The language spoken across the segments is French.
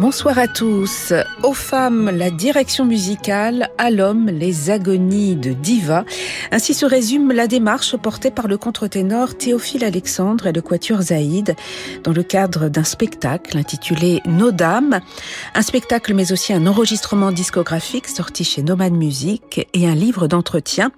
Bonsoir à tous. Aux femmes, la direction musicale, à l'homme, les agonies de diva. Ainsi se résume la démarche portée par le contre-ténor Théophile Alexandre et le quatuor Zaïd dans le cadre d'un spectacle intitulé Nos Dames. Un spectacle mais aussi un enregistrement discographique sorti chez Nomad Music et un livre d'entretien.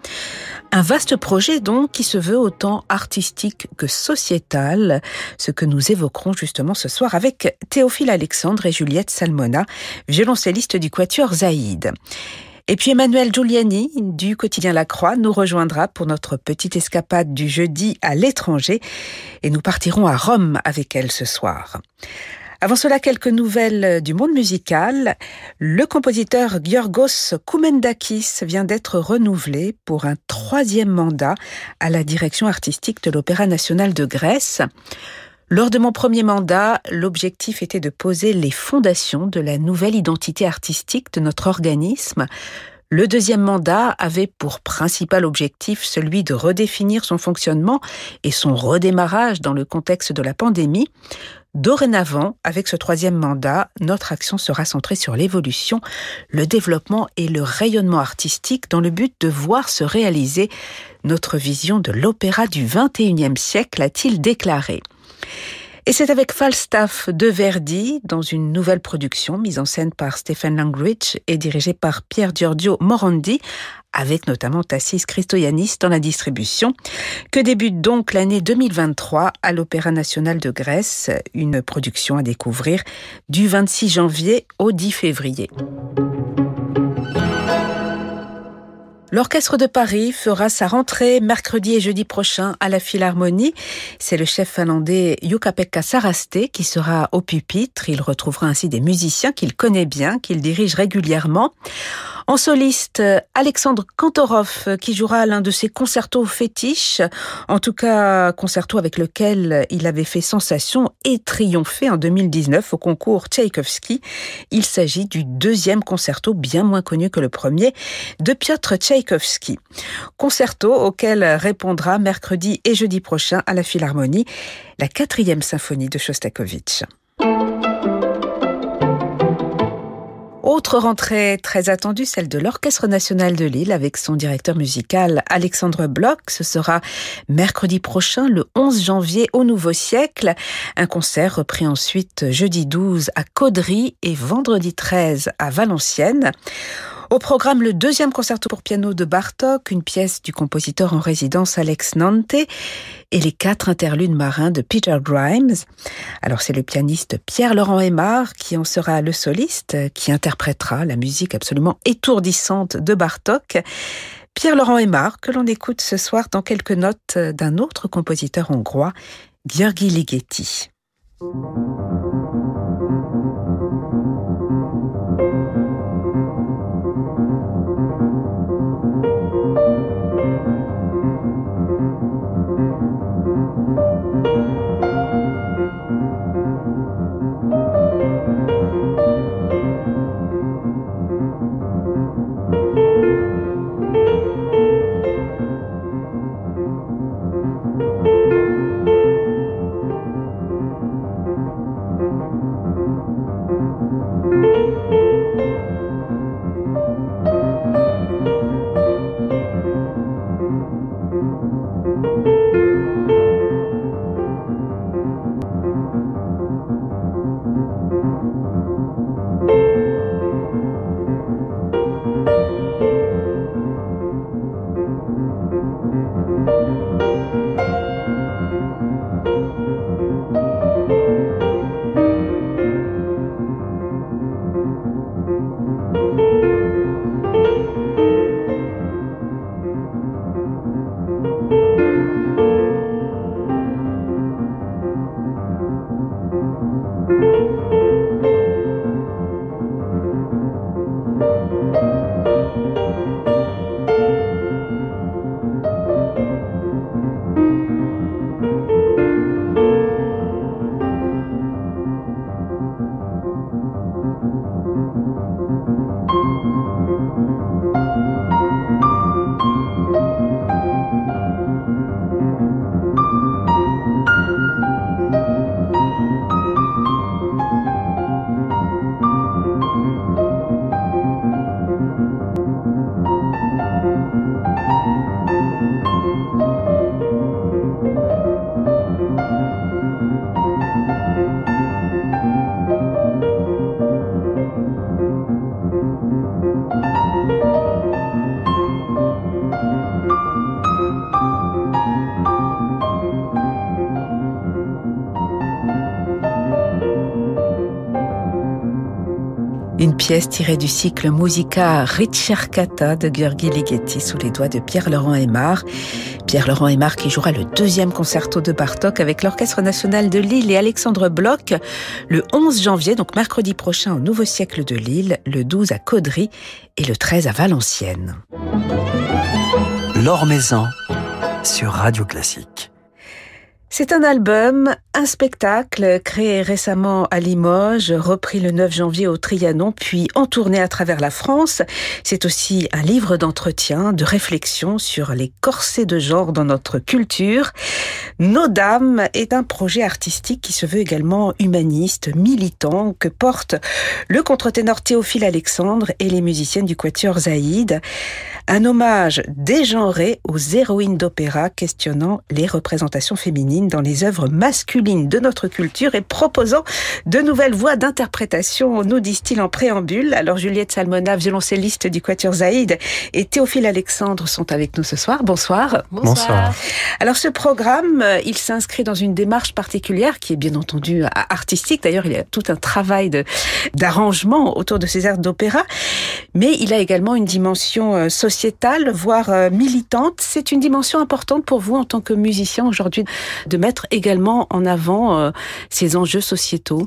Un vaste projet donc qui se veut autant artistique que sociétal, ce que nous évoquerons justement ce soir avec Théophile Alexandre et Salmona, violoncelliste du Quatuor Zaïd. Et puis Emmanuel Giuliani du quotidien La Croix nous rejoindra pour notre petite escapade du jeudi à l'étranger et nous partirons à Rome avec elle ce soir. Avant cela, quelques nouvelles du monde musical. Le compositeur Giorgos Koumendakis vient d'être renouvelé pour un troisième mandat à la direction artistique de l'Opéra national de Grèce. Lors de mon premier mandat, l'objectif était de poser les fondations de la nouvelle identité artistique de notre organisme, le deuxième mandat avait pour principal objectif celui de redéfinir son fonctionnement et son redémarrage dans le contexte de la pandémie. Dorénavant, avec ce troisième mandat, notre action sera centrée sur l'évolution, le développement et le rayonnement artistique dans le but de voir se réaliser notre vision de l'opéra du XXIe siècle, a-t-il déclaré? Et c'est avec Falstaff de Verdi, dans une nouvelle production mise en scène par Stephen Langridge et dirigée par Pierre Giorgio Morandi, avec notamment Tassis Christoyanis dans la distribution, que débute donc l'année 2023 à l'Opéra national de Grèce, une production à découvrir du 26 janvier au 10 février. L'Orchestre de Paris fera sa rentrée mercredi et jeudi prochain à la Philharmonie. C'est le chef finlandais Jukka-Pekka Saraste qui sera au pupitre. Il retrouvera ainsi des musiciens qu'il connaît bien, qu'il dirige régulièrement. En soliste, Alexandre Kantorov qui jouera l'un de ses concertos fétiches, en tout cas concerto avec lequel il avait fait sensation et triomphé en 2019 au concours Tchaïkovski. Il s'agit du deuxième concerto bien moins connu que le premier de Piotr Tchaïkovski. Concerto auquel répondra mercredi et jeudi prochain à la Philharmonie la quatrième symphonie de Shostakovich. Autre rentrée très attendue, celle de l'Orchestre national de Lille avec son directeur musical Alexandre Bloch. Ce sera mercredi prochain, le 11 janvier au Nouveau Siècle. Un concert repris ensuite jeudi 12 à Caudry et vendredi 13 à Valenciennes. Au programme, le deuxième concerto pour piano de Bartok, une pièce du compositeur en résidence Alex Nante, et les quatre interludes marins de Peter Grimes. Alors c'est le pianiste Pierre-Laurent Aymar qui en sera le soliste, qui interprétera la musique absolument étourdissante de Bartok. Pierre-Laurent Aymar, que l'on écoute ce soir dans quelques notes d'un autre compositeur hongrois, György Ligeti. Une pièce tirée du cycle Musica Ricercata de Gheorghi Ligeti sous les doigts de Pierre-Laurent Aymar. Pierre-Laurent Aymar qui jouera le deuxième concerto de Bartok avec l'Orchestre National de Lille et Alexandre Bloch le 11 janvier, donc mercredi prochain au Nouveau Siècle de Lille, le 12 à Caudry et le 13 à Valenciennes. L'Or Maison sur Radio Classique. C'est un album, un spectacle créé récemment à Limoges, repris le 9 janvier au Trianon, puis en tournée à travers la France. C'est aussi un livre d'entretien, de réflexion sur les corsets de genre dans notre culture. Nos Dames est un projet artistique qui se veut également humaniste, militant, que porte le contre-ténor Théophile Alexandre et les musiciennes du Quatuor Zaïd. Un hommage dégenré aux héroïnes d'opéra questionnant les représentations féminines dans les œuvres masculines de notre culture et proposant de nouvelles voies d'interprétation, nous disent-ils en préambule. Alors Juliette Salmona, violoncelliste du Quatuor Zaïd, et Théophile Alexandre sont avec nous ce soir. Bonsoir. Bonsoir. Alors ce programme, euh, il s'inscrit dans une démarche particulière qui est bien entendu artistique. D'ailleurs, il y a tout un travail d'arrangement autour de ces airs d'opéra, mais il a également une dimension euh, sociétale, voire euh, militante. C'est une dimension importante pour vous en tant que musicien aujourd'hui de mettre également en avant euh, ces enjeux sociétaux?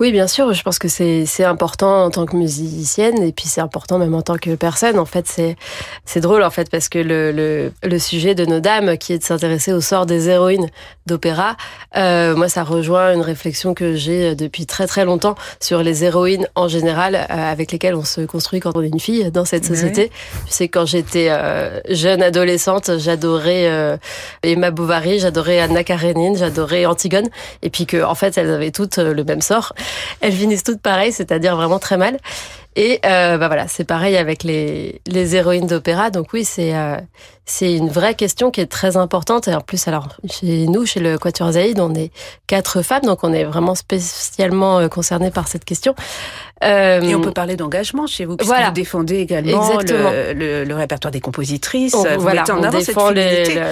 Oui, bien sûr. Je pense que c'est important en tant que musicienne et puis c'est important même en tant que personne. En fait, c'est c'est drôle en fait parce que le, le, le, sujet de nos dames, qui est de s'intéresser au sort des héroïnes d'opéra, euh, moi, ça rejoint une réflexion que j'ai depuis très très longtemps sur les héroïnes en général euh, avec lesquelles on se construit quand on est une fille dans cette société. Je sais quand j'étais euh, jeune adolescente, j'adorais euh, Emma Bovary, j'adorais Anna Karenine, j'adorais Antigone et puis que en fait elles avaient toutes le même sort elles finissent toutes pareilles, c'est-à-dire vraiment très mal. Et euh, bah voilà, c'est pareil avec les, les héroïnes d'opéra. Donc oui, c'est euh, c'est une vraie question qui est très importante. Et en plus, alors chez nous, chez le Quatuor Zaïd, on est quatre femmes, donc on est vraiment spécialement euh, concernés par cette question. Euh, et on peut parler d'engagement chez vous, puisque voilà. vous défendez également le, le, le, répertoire des compositrices. On, vous voilà, en on défend les, le,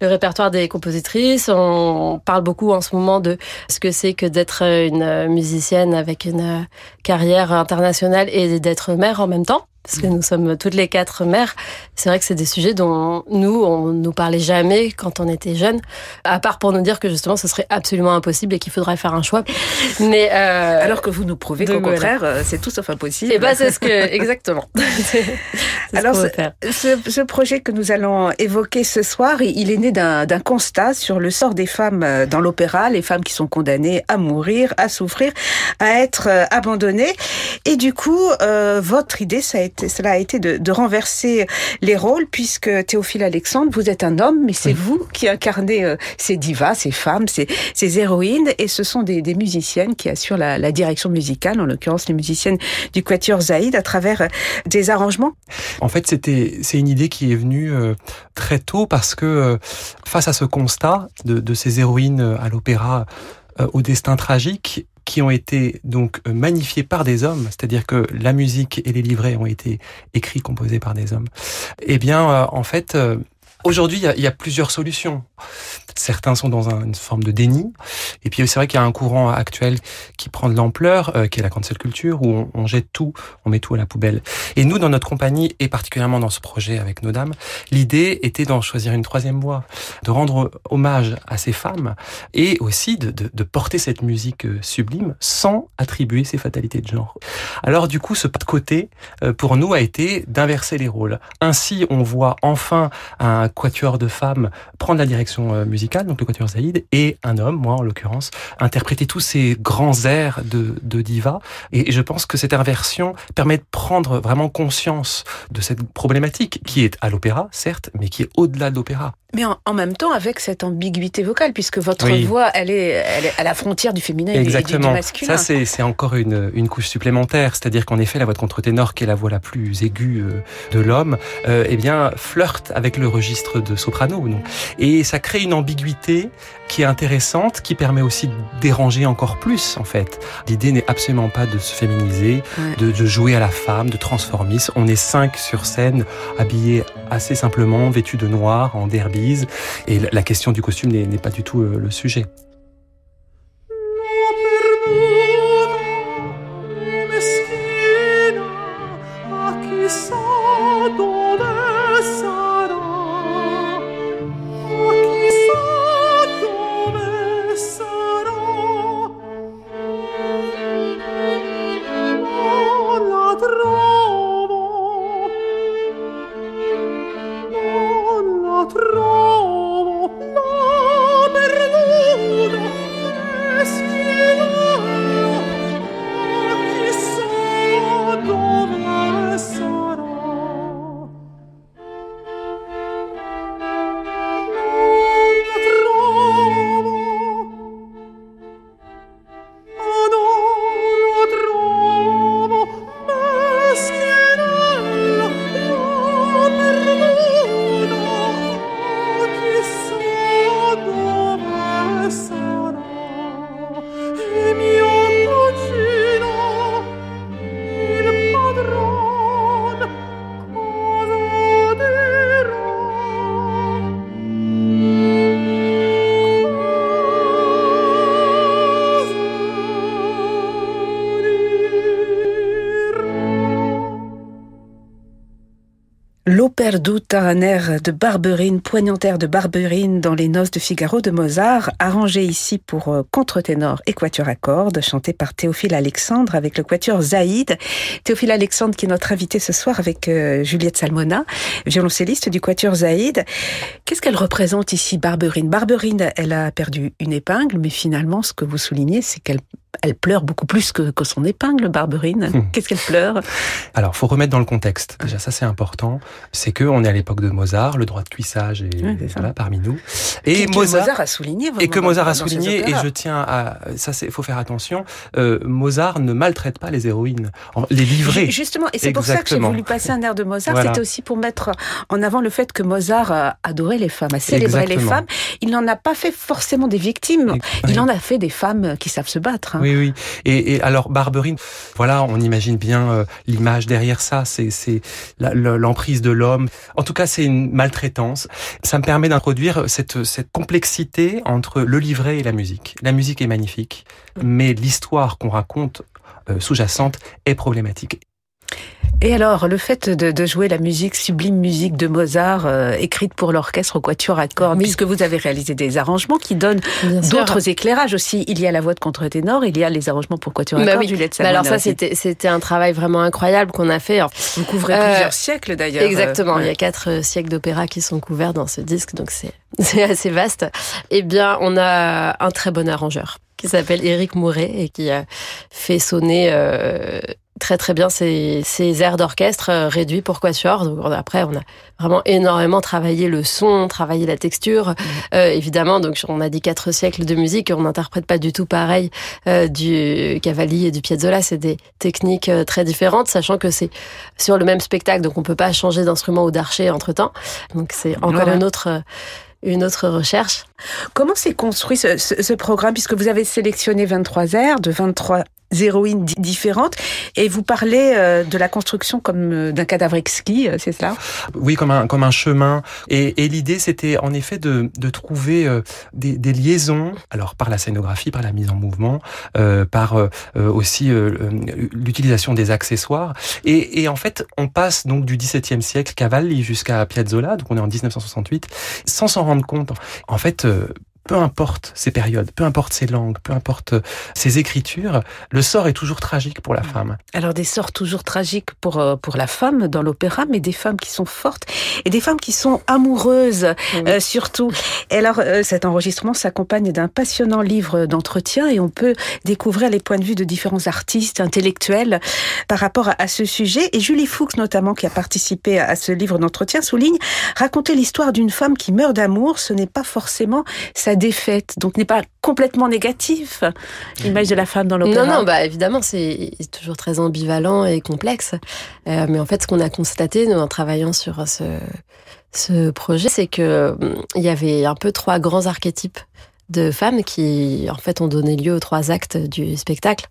le répertoire des compositrices. On parle beaucoup en ce moment de ce que c'est que d'être une musicienne avec une carrière internationale et d'être mère en même temps parce que nous sommes toutes les quatre mères. C'est vrai que c'est des sujets dont nous, on nous parlait jamais quand on était jeunes, à part pour nous dire que justement ce serait absolument impossible et qu'il faudrait faire un choix. Mais euh, alors que vous nous prouvez qu'au contraire, euh, c'est tout sauf impossible. Et eh ben c'est ce que exactement. alors ce, ce, ce, projet que nous allons évoquer ce soir, il est né d'un constat sur le sort des femmes euh, dans l'opéra, les femmes qui sont condamnées à mourir, à souffrir, à être abandonnées. Et du coup, euh, votre idée, ça a été cela a été de, de, renverser les rôles, puisque Théophile Alexandre, vous êtes un homme, mais c'est oui. vous qui incarnez euh, ces divas, ces femmes, ces, ces héroïnes, et ce sont des, des musiciennes qui assurent la, la, direction musicale, en l'occurrence les musiciennes du Quatuor Zaïd, à travers euh, des arrangements. En fait, c'était c'est une idée qui est venue euh, très tôt parce que euh, face à ce constat de, de ces héroïnes à l'opéra au destin tragique, qui ont été donc euh, magnifiés par des hommes, c'est-à-dire que la musique et les livrets ont été écrits, composés par des hommes. Eh bien, euh, en fait, euh, aujourd'hui, il y, y, a plusieurs solutions. Certains sont dans un, une forme de déni. Et puis c'est vrai qu'il y a un courant actuel qui prend de l'ampleur, euh, qui est la cancel culture, où on, jette tout, on met tout à la poubelle. Et nous, dans notre compagnie, et particulièrement dans ce projet avec nos dames, l'idée était d'en choisir une troisième voie, de rendre hommage à ces femmes et aussi de, porter cette musique euh, sublime sans attribuer ces fatalités de genre. Alors du coup, ce pas de côté, euh, pour nous, a été d'inverser les rôles. Ainsi, on voit enfin un quatuor de femmes prendre la direction euh, donc le quatuor Zaïd, et un homme, moi en l'occurrence, interpréter tous ces grands airs de diva. Et je pense que cette inversion permet de prendre vraiment conscience de cette problématique qui est à l'opéra, certes, mais qui est au-delà de l'opéra. Mais en, en, même temps, avec cette ambiguïté vocale, puisque votre oui. voix, elle est, elle est à la frontière du féminin Exactement. et du, du masculin. Ça, c'est encore une, une couche supplémentaire. C'est-à-dire qu'en effet, la voix de contre-ténor, qui est la voix la plus aiguë euh, de l'homme, euh, eh bien, flirte avec le registre de soprano. Donc. Et ça crée une ambiguïté qui est intéressante, qui permet aussi de déranger encore plus, en fait. L'idée n'est absolument pas de se féminiser, ouais. de, de, jouer à la femme, de transformisme. On est cinq sur scène, habillés assez simplement, vêtus de noir, en derby et la question du costume n'est pas du tout euh, le sujet. Un air de Barberine, poignantaire de Barberine dans les noces de Figaro de Mozart, arrangé ici pour euh, contre-ténor et quatuor à cordes, chanté par Théophile Alexandre avec le quatuor Zaïd. Théophile Alexandre qui est notre invité ce soir avec euh, Juliette Salmona, violoncelliste du quatuor Zaïd. Qu'est-ce qu'elle représente ici, Barberine? Barberine, elle a perdu une épingle, mais finalement, ce que vous soulignez, c'est qu'elle elle pleure beaucoup plus que, que son épingle, Barberine. Hmm. Qu'est-ce qu'elle pleure? Alors, faut remettre dans le contexte. Déjà, ça c'est important. C'est que on est à l'époque de Mozart, le droit de cuissage est, voilà, parmi nous. Et, Mozart, a souligné. Et que Mozart a souligné. Et je tiens à ça, c'est faut faire attention. Euh, Mozart ne maltraite pas les héroïnes, les livrer. Justement, et c'est pour ça que j'ai voulu passer un air de Mozart. C'était aussi pour mettre en avant le fait que Mozart adorait les femmes, a célébré les femmes. Il n'en a pas fait forcément des victimes. Il en a fait des femmes qui savent se battre. Hein. Oui, oui. Et, et, alors, Barberine, voilà, on imagine bien euh, l'image derrière ça. C'est, l'emprise de l'homme. En tout cas, c'est une maltraitance. Ça me permet d'introduire cette, cette complexité entre le livret et la musique. La musique est magnifique, mais l'histoire qu'on raconte euh, sous-jacente est problématique. Et alors, le fait de, jouer la musique, sublime musique de Mozart, euh, écrite pour l'orchestre au quatuor à cordes, puisque vous avez réalisé des arrangements qui donnent d'autres éclairages aussi. Il y a la voix de contre-ténor, il y a les arrangements pour quatuor à bah cordes, Juliette bah Alors ça, c'était, un travail vraiment incroyable qu'on a fait. Vous couvrez plusieurs euh, siècles d'ailleurs. Exactement, il y a quatre euh, siècles d'opéra qui sont couverts dans ce disque, donc c'est, c'est assez vaste. Eh bien, on a un très bon arrangeur qui s'appelle Éric Mouret et qui a fait sonner très très bien ces, ces airs d'orchestre euh, réduits pour quatuor. Donc après, on a vraiment énormément travaillé le son, travaillé la texture. Mmh. Euh, évidemment, donc on a dit quatre siècles de musique, on n'interprète pas du tout pareil euh, du Cavalli et du Piazzolla. C'est des techniques euh, très différentes, sachant que c'est sur le même spectacle, donc on peut pas changer d'instrument ou d'archer entre temps. Donc c'est encore une autre une autre recherche. Comment s'est construit ce, ce, ce, programme puisque vous avez sélectionné 23 airs de 23 héroïnes différentes. Et vous parlez euh, de la construction comme euh, d'un cadavre exquis, euh, c'est cela Oui, comme un, comme un chemin. Et, et l'idée, c'était en effet de, de trouver des, des, liaisons, alors par la scénographie, par la mise en mouvement, euh, par aussi l'utilisation des accessoires. Et, et, en fait, on passe donc du XVIIe siècle Cavalli jusqu'à Piazzolla, donc on est en 1968, sans s'en rendre compte. En fait, peu importe ces périodes, peu importe ces langues, peu importe ces écritures, le sort est toujours tragique pour la mm. femme. Alors des sorts toujours tragiques pour euh, pour la femme dans l'opéra, mais des femmes qui sont fortes et des femmes qui sont amoureuses euh, surtout. Et alors euh, cet enregistrement s'accompagne d'un passionnant livre d'entretien et on peut découvrir les points de vue de différents artistes intellectuels par rapport à, ce sujet. Et Julie Fuchs notamment qui a participé à ce livre d'entretien souligne raconter l'histoire d'une femme qui meurt d'amour, ce n'est pas forcément sa défaite, donc n'est pas complètement négatif, l'image de la femme dans l'opéra. Non, non, bah évidemment, c'est toujours très ambivalent et complexe. Euh, mais en fait, ce qu'on a constaté, nous, en travaillant sur ce, ce projet, c'est que hum, il y avait un peu trois grands archétypes de femmes qui en fait ont donné lieu aux trois actes du spectacle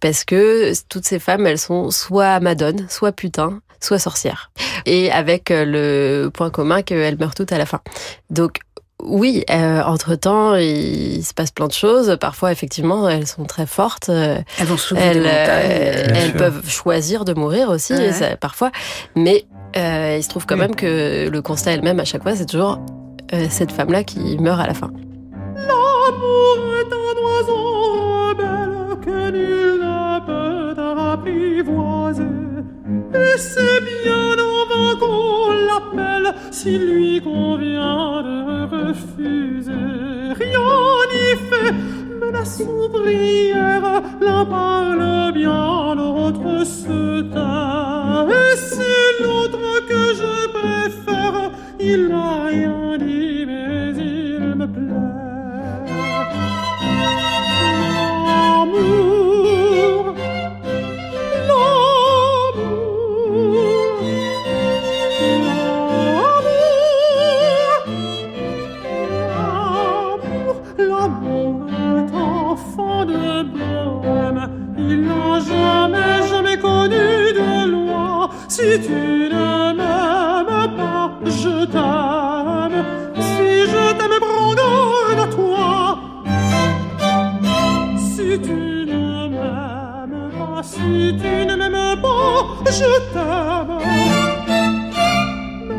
parce que toutes ces femmes elles sont soit madones, soit putains, soit sorcières et avec euh, le point commun qu'elles meurent toutes à la fin. Donc oui, euh, entre-temps, il se passe plein de choses. Parfois, effectivement, elles sont très fortes. Elles vont elles, elles peuvent choisir de mourir aussi, parfois. Mais il se trouve quand même que le constat elle-même, à chaque fois, c'est toujours cette femme-là qui meurt à la fin. L'amour est un oiseau rebelle que nul ne peut apprivoiser. Et c'est bien en vain qu'on l'appelle s'il lui convient la souvrière, l'un parle bien, l'autre se tu ne m'aimes pas, je t'aime.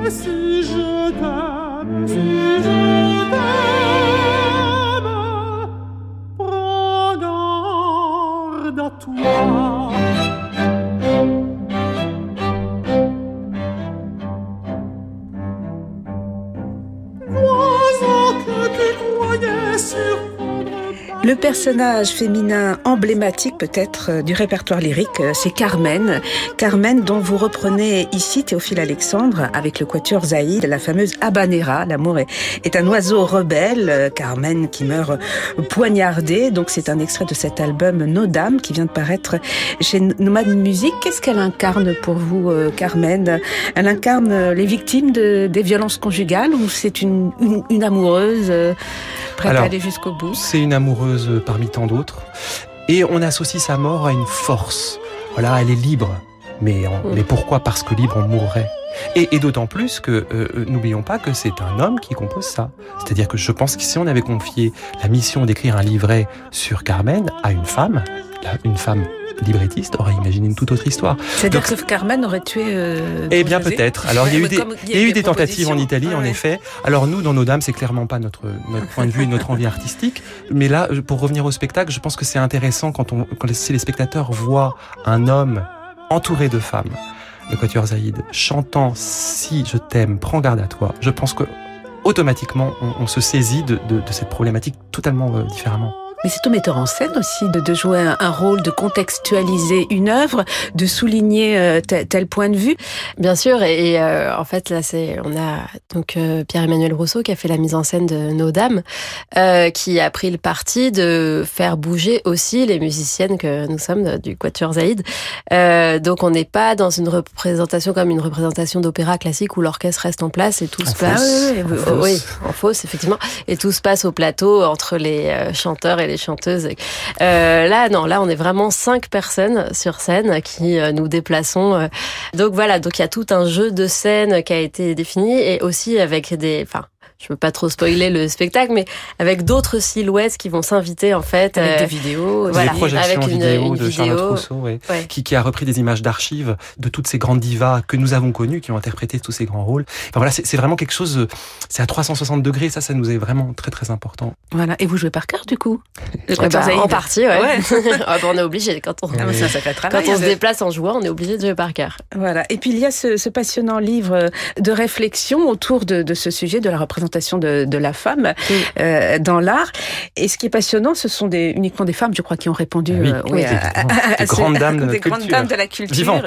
Mais si je t'aime, si je t'aime, prends garde à toi. Le personnage féminin emblématique peut-être euh, du répertoire lyrique, euh, c'est Carmen. Carmen dont vous reprenez ici Théophile Alexandre avec le quatuor Zaïd, la fameuse Habanera. L'amour est, un oiseau rebelle. Euh, Carmen qui meurt poignardée. Donc c'est un extrait de cet album Nos Dames qui vient de paraître chez Nomad Musique. Qu'est-ce qu'elle incarne pour vous, Carmen? Elle incarne les victimes de, des violences conjugales ou c'est une, une, amoureuse prête à aller jusqu'au bout? C'est une amoureuse parmi tant d'autres. Et on associe sa mort à une force. Voilà, elle est libre. Mais, mm. mais pourquoi Parce que libre, on mourrait? Et, d'autant plus que, euh, euh, n'oublions pas que c'est un homme qui compose ça. C'est-à-dire que je pense que si on avait confié la mission d'écrire un livret sur Carmen à une femme, une femme librettiste aurait imaginé une toute autre histoire. C'est-à-dire que Carmen aurait tué. Euh, eh bien, peut-être. Alors, il y a eu des, il y a eu des, tentatives en Italie, en effet. Alors, nous, dans Nos Dames, c'est clairement pas notre, notre point de vue et notre envie artistique. Mais là, pour revenir au spectacle, je pense que c'est intéressant quand, on, quand si les spectateurs voient un homme entouré de femmes, le Quatuor Zaïd, chantant Si je t'aime, prends garde à toi. Je pense que automatiquement, on, se saisit de, de, de cette problématique totalement euh, différemment. Mais c'est au metteur en scène aussi de, de jouer un, rôle, de contextualiser une œuvre, de souligner euh, tel, point de vue. Bien sûr, et, euh, en fait là c'est on a donc euh, Pierre-Emmanuel Rousseau qui a fait la mise en scène de Nos Dames, qui a pris le parti de faire bouger aussi les musiciennes que nous sommes du Quatuor Zaïd. donc on n'est pas dans une représentation comme une représentation d'opéra classique où l'orchestre reste en place et tout se passe. oui, en fausse effectivement, et tout se passe au plateau entre les chanteurs et les chanteuses. Euh, là, non, là, on est vraiment cinq personnes sur scène qui euh, nous déplaçons. Euh. Donc voilà, donc il y a tout un jeu de scène qui a été défini et aussi avec des, enfin, je veux pas trop spoiler le spectacle, mais avec d'autres silhouettes qui vont s'inviter en fait. Avec des vidéos. Voilà, des projections avec une, vidéo de Charlotte Rousseau, ouais, Qui, qui, a repris des images d'archives de toutes ces grandes divas que nous avons connues, qui ont interprété tous ces grands rôles. Enfin voilà, c'est vraiment quelque chose, c'est à 360 degrés, ça, ça nous est vraiment très très important. Voilà, et vous jouez par cœur du coup? Bah, En partie, ouais. ouais. ah, bah, on est obligé, quand on, ah, quand on se déplace en jouant, on est obligé de jouer par cœur. Voilà, et puis il y a ce, ce passionnant livre de réflexion autour de, de ce sujet de la représentation de, de la femme euh, dans l'art. Et ce qui est passionnant, ce sont des, uniquement des femmes, je crois, qui ont répondu ah oui, euh, à, des, grandes dames de, grandes dames de la culture.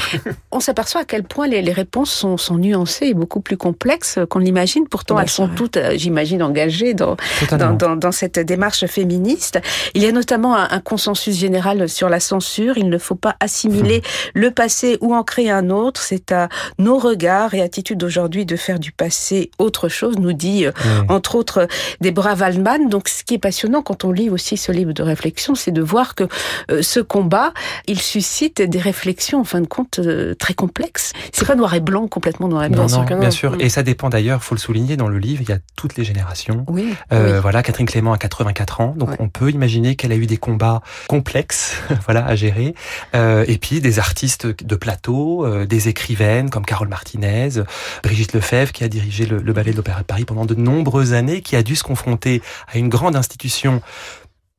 On s'aperçoit à quel point les, les réponses sont, sont, nuancées et beaucoup plus complexes qu'on l'imagine. Pourtant, elles sont toutes, euh, j'imagine, engagées dans dans, dans, dans, cette démarche féministe. Il y a notamment un, un, consensus général sur la censure. Il ne faut pas assimiler hmm. le passé ou en créer un autre. C'est à nos regards et attitudes aujourd'hui de faire du passé autre chose. Nous dit, entre autres, Deborah Waldman. Donc, ce qui est passionnant quand on lit aussi ce livre de réflexion, c'est de voir que ce combat, il suscite des réflexions, en fin de compte, très complexes. C'est pas noir et blanc, complètement noir et blanc. Non, non, bien sûr. Et ça dépend d'ailleurs, faut le souligner, dans le livre, il y a toutes les générations. Oui. Euh, Voilà, Catherine Clément a 84 ans, donc on peut imaginer qu'elle a eu des combats complexes, voilà, à gérer. Euh, et puis des artistes de plateau, euh, des écrivaines comme Carole Martinez, Brigitte Lefebvre qui a dirigé le, le ballet de l'Opéra de Paris pendant de nombreuses années, qui a dû se confronter à une grande institution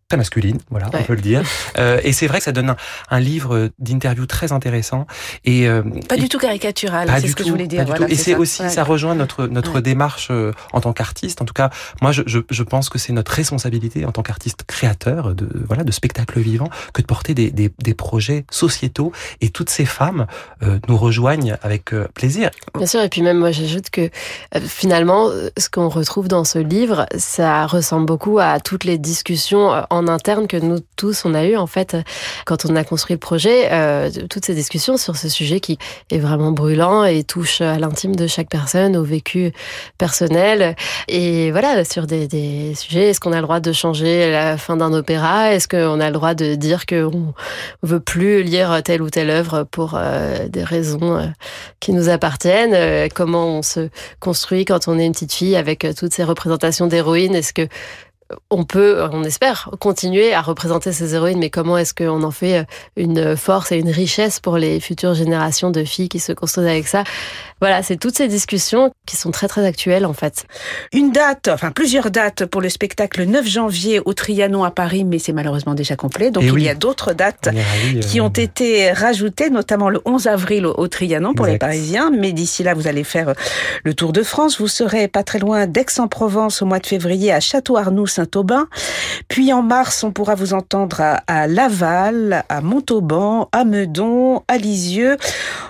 très masculine, voilà, on peut le dire. Euh, et c'est vrai que ça donne un, un livre d'interview très intéressant et euh, pas du tout caricatural. C'est ce que je voulais dire. Voilà, et c'est aussi, ouais. ça rejoint notre notre ouais. démarche euh, en tant qu'artiste. En tout cas, moi, je, je, je pense que c'est notre responsabilité en tant qu'artiste créateur de voilà de spectacles vivants que de porter des, des, des projets sociétaux. Et toutes ces femmes euh, nous rejoignent avec euh, plaisir. Bien sûr. Et puis même moi, j'ajoute que euh, finalement, ce qu'on retrouve dans ce livre, ça ressemble beaucoup à toutes les discussions en interne que nous tous on a eu en fait quand on a construit le projet, euh, toutes ces discussions sur ce sujet qui est vraiment brûlant et touche à l'intime de chaque personne, au vécu personnel. Et voilà sur des, des sujets. Est-ce qu'on a le droit de changer la fin d'un opéra? Est-ce qu'on a le droit de dire qu'on veut plus lire telle ou telle œuvre pour euh, des raisons euh, qui nous appartiennent? Comment on se construit quand on est une petite fille avec toutes ces représentations d'héroïnes? Est-ce que on peut, on espère, continuer à représenter ces héroïnes, mais comment est-ce qu'on en fait une force et une richesse pour les futures générations de filles qui se construisent avec ça? Voilà, c'est toutes ces discussions qui sont très très actuelles en fait. Une date, enfin plusieurs dates pour le spectacle 9 janvier au Trianon à Paris, mais c'est malheureusement déjà complet. Donc et il oui. y a d'autres dates ravis, qui euh... ont été rajoutées, notamment le 11 avril au Trianon pour exact. les Parisiens. Mais d'ici là, vous allez faire le tour de France. Vous serez pas très loin d'Aix-en-Provence au mois de février à Château-Arnoux Saint-Aubin. Puis en mars, on pourra vous entendre à, à, Laval, à Montauban, à Meudon, à Lisieux.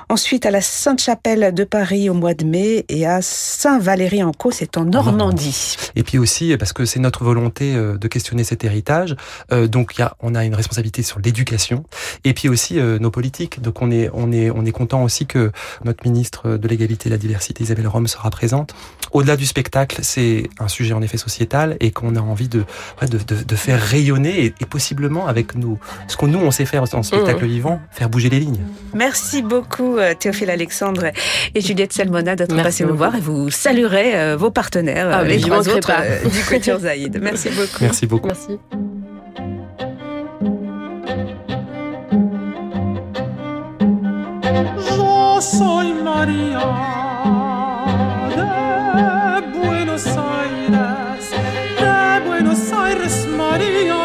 Ensuite à la Sainte-Chapelle de Paris au mois de mai et à Saint-Valéry-en-Caux, c'est en Normandie. Et puis aussi, parce que c'est notre volonté euh, de questionner cet héritage, euh, donc y a, on a une responsabilité sur l'éducation et puis aussi euh, nos politiques. Donc on est, on est, on est content aussi que notre ministre de l'égalité et de la diversité, Isabelle Rome, sera présente. Au-delà du spectacle, c'est un sujet en effet sociétal et qu'on a envie de, de, de, de faire rayonner et, et, possiblement avec nous, ce que nous on sait faire en spectacle mmh. vivant, faire bouger les lignes. Merci beaucoup Théophile Alexandre et Juliette Salmona d'être passé nous voir et vous saluerez euh, vos partenaires, ah, les trois autres euh, du Quatuor Zaïd. Merci beaucoup. Merci beaucoup. Merci. Yo soy María de Buenos Aires, de Buenos Aires, María,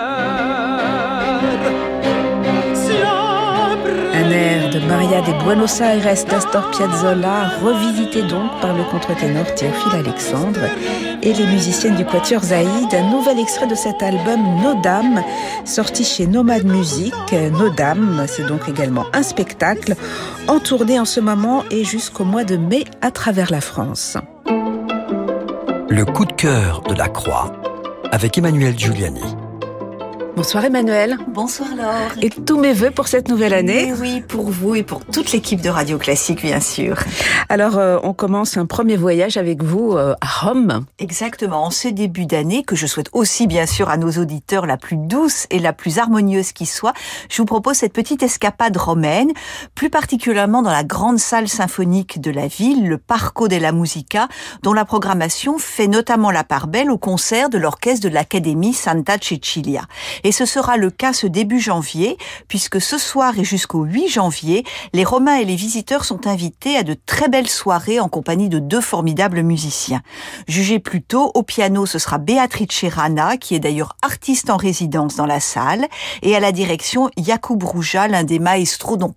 Maria de Buenos Aires d'Astor Piazzolla, revisité donc par le contre-ténor Théophile Alexandre et les musiciennes du Quatuor Zaïd. Un nouvel extrait de cet album Nos Dames, sorti chez Nomad Music. Nos Dames, c'est donc également un spectacle en tournée en ce moment et jusqu'au mois de mai à travers la France. Le coup de cœur de la Croix avec Emmanuel Giuliani. Bonsoir Emmanuel. Bonsoir Laure. Et tous mes voeux pour cette nouvelle année. oui, pour vous et pour toute l'équipe de Radio Classique, bien sûr. Alors, euh, on commence un premier voyage avec vous euh, à Rome. Exactement, en ce début d'année, que je souhaite aussi bien sûr à nos auditeurs la plus douce et la plus harmonieuse qui soit, je vous propose cette petite escapade romaine, plus particulièrement dans la grande salle symphonique de la ville, le Parco della Musica, dont la programmation fait notamment la part belle au concert de l'orchestre de l'Académie Santa Cecilia. Et ce sera le cas ce début janvier, puisque ce soir et jusqu'au 8 janvier, les Romains et les visiteurs sont invités à de très belles soirées en compagnie de deux formidables musiciens. Jugez plutôt, au piano, ce sera Beatrice Rana, qui est d'ailleurs artiste en résidence dans la salle, et à la direction, Jakub Rouja, l'un des maestros dont,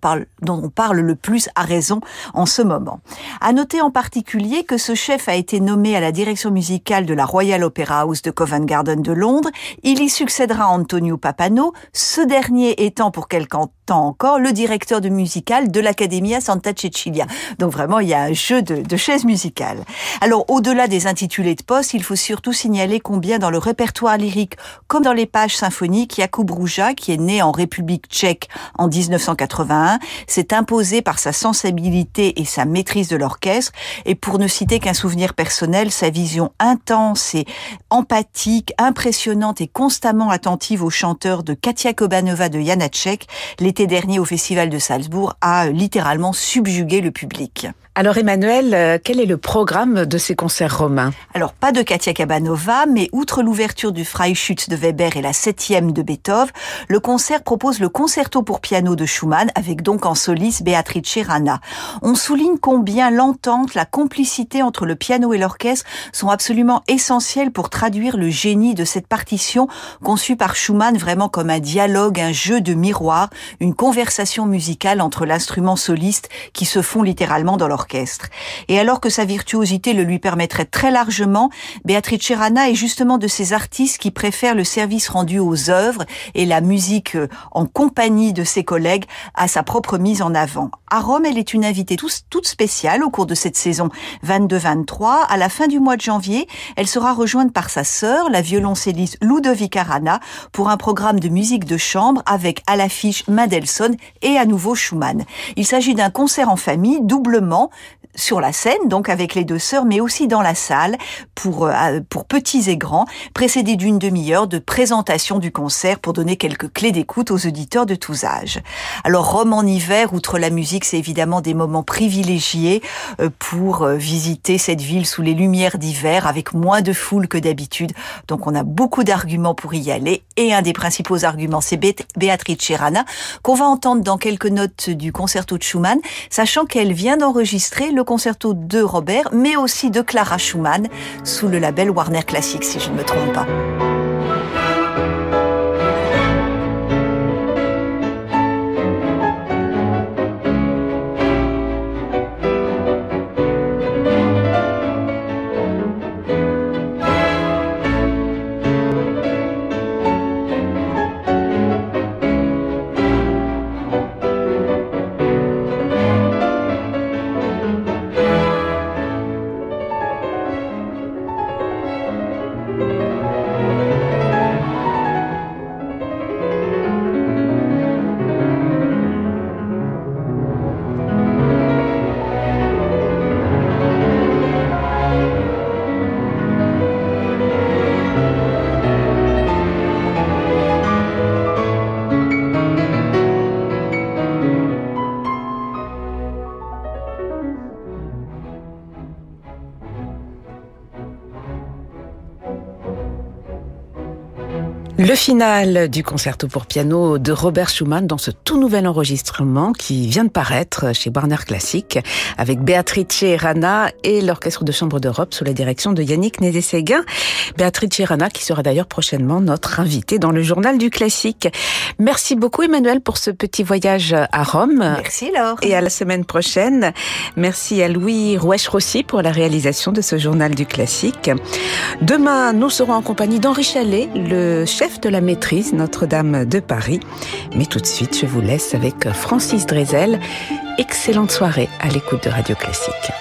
on parle le plus à raison en ce moment. À noter en particulier que ce chef a été nommé à la direction musicale de la Royal Opera House de Covent Garden de Londres. Il y succédera Antonio Papano, ce dernier étant pour quelque encore le directeur de musical de l'Accademia Santa Cecilia. Donc vraiment, il y a un jeu de, de chaises musicales. Alors, au-delà des intitulés de poste, il faut surtout signaler combien dans le répertoire lyrique, comme dans les pages symphoniques, Jakub Rouja, qui est né en République tchèque en 1981, s'est imposé par sa sensibilité et sa maîtrise de l'orchestre. Et pour ne citer qu'un souvenir personnel, sa vision intense et empathique, impressionnante et constamment attentive au chanteur de Katia Kobanova de Janacek, l'été dernier au Festival de Salzbourg, a littéralement subjugué le public. Alors Emmanuel, euh, quel est le programme de ces concerts romains? Alors pas de Katia Kabanova, mais outre l'ouverture du Freischütz de Weber et la septième de Beethoven, le concert propose le concerto pour piano de Schumann avec donc en soliste Beatrice Rana. On souligne combien l'entente, la complicité entre le piano et l'orchestre sont absolument essentielles pour traduire le génie de cette partition conçue par Schumann vraiment comme un dialogue, un jeu de miroir, une conversation musicale entre l'instrument soliste qui se font littéralement dans Et alors que sa virtuosité le lui permettrait très largement, Beatrice Rana est justement de ces artistes qui préfèrent le service rendu aux œuvres et la musique euh, en compagnie de ses collègues à sa propre mise en avant. À Rome, elle est une invitée toute spéciale au cours de cette saison 22-23. À la fin du mois de janvier, elle sera rejointe par sa sœur, la violoncelliste Ludovica Rana, pour un programme de musique de chambre avec à l'affiche Mendelssohn et à nouveau Schumann. Il s'agit d'un concert en famille, doublement sur la scène, donc avec les deux sœurs, mais aussi dans la salle pour euh, pour petits et grands, précédé d'une demi-heure de présentation du concert pour donner quelques clés d'écoute aux auditeurs de tous âges. Alors Rome en hiver, outre la musique, c'est évidemment des moments privilégiés euh, pour euh, visiter cette ville sous les lumières d'hiver avec moins de foule que d'habitude. Donc on a beaucoup d'arguments pour y aller et un des principaux arguments c'est Beatrice Cherana qu'on va entendre dans quelques notes du concerto de Schumann, sachant qu'elle vient d'enregistrer le concerto de Robert, mais aussi de Clara Schumann, sous le label Warner Classics, si je ne me trompe pas. Le final du concerto pour piano de Robert Schumann dans ce tout nouvel enregistrement qui vient de paraître chez Warner Classic avec Beatrice Rana et l'Orchestre de Chambre d'Europe sous la direction de Yannick Nézé-Séguin. Beatrice Rana qui sera d'ailleurs prochainement notre invitée dans le journal du classique. Merci beaucoup Emmanuel pour ce petit voyage à Rome. Merci Laure. Et à la semaine prochaine. Merci à Louis Roueche-Rossi pour la réalisation de ce journal du classique. Demain, nous serons en compagnie d'Henri Chalet, le de la maîtrise Notre-Dame de Paris. Mais tout de suite, je vous laisse avec Francis Drezel. Excellente soirée à l'écoute de Radio Classique.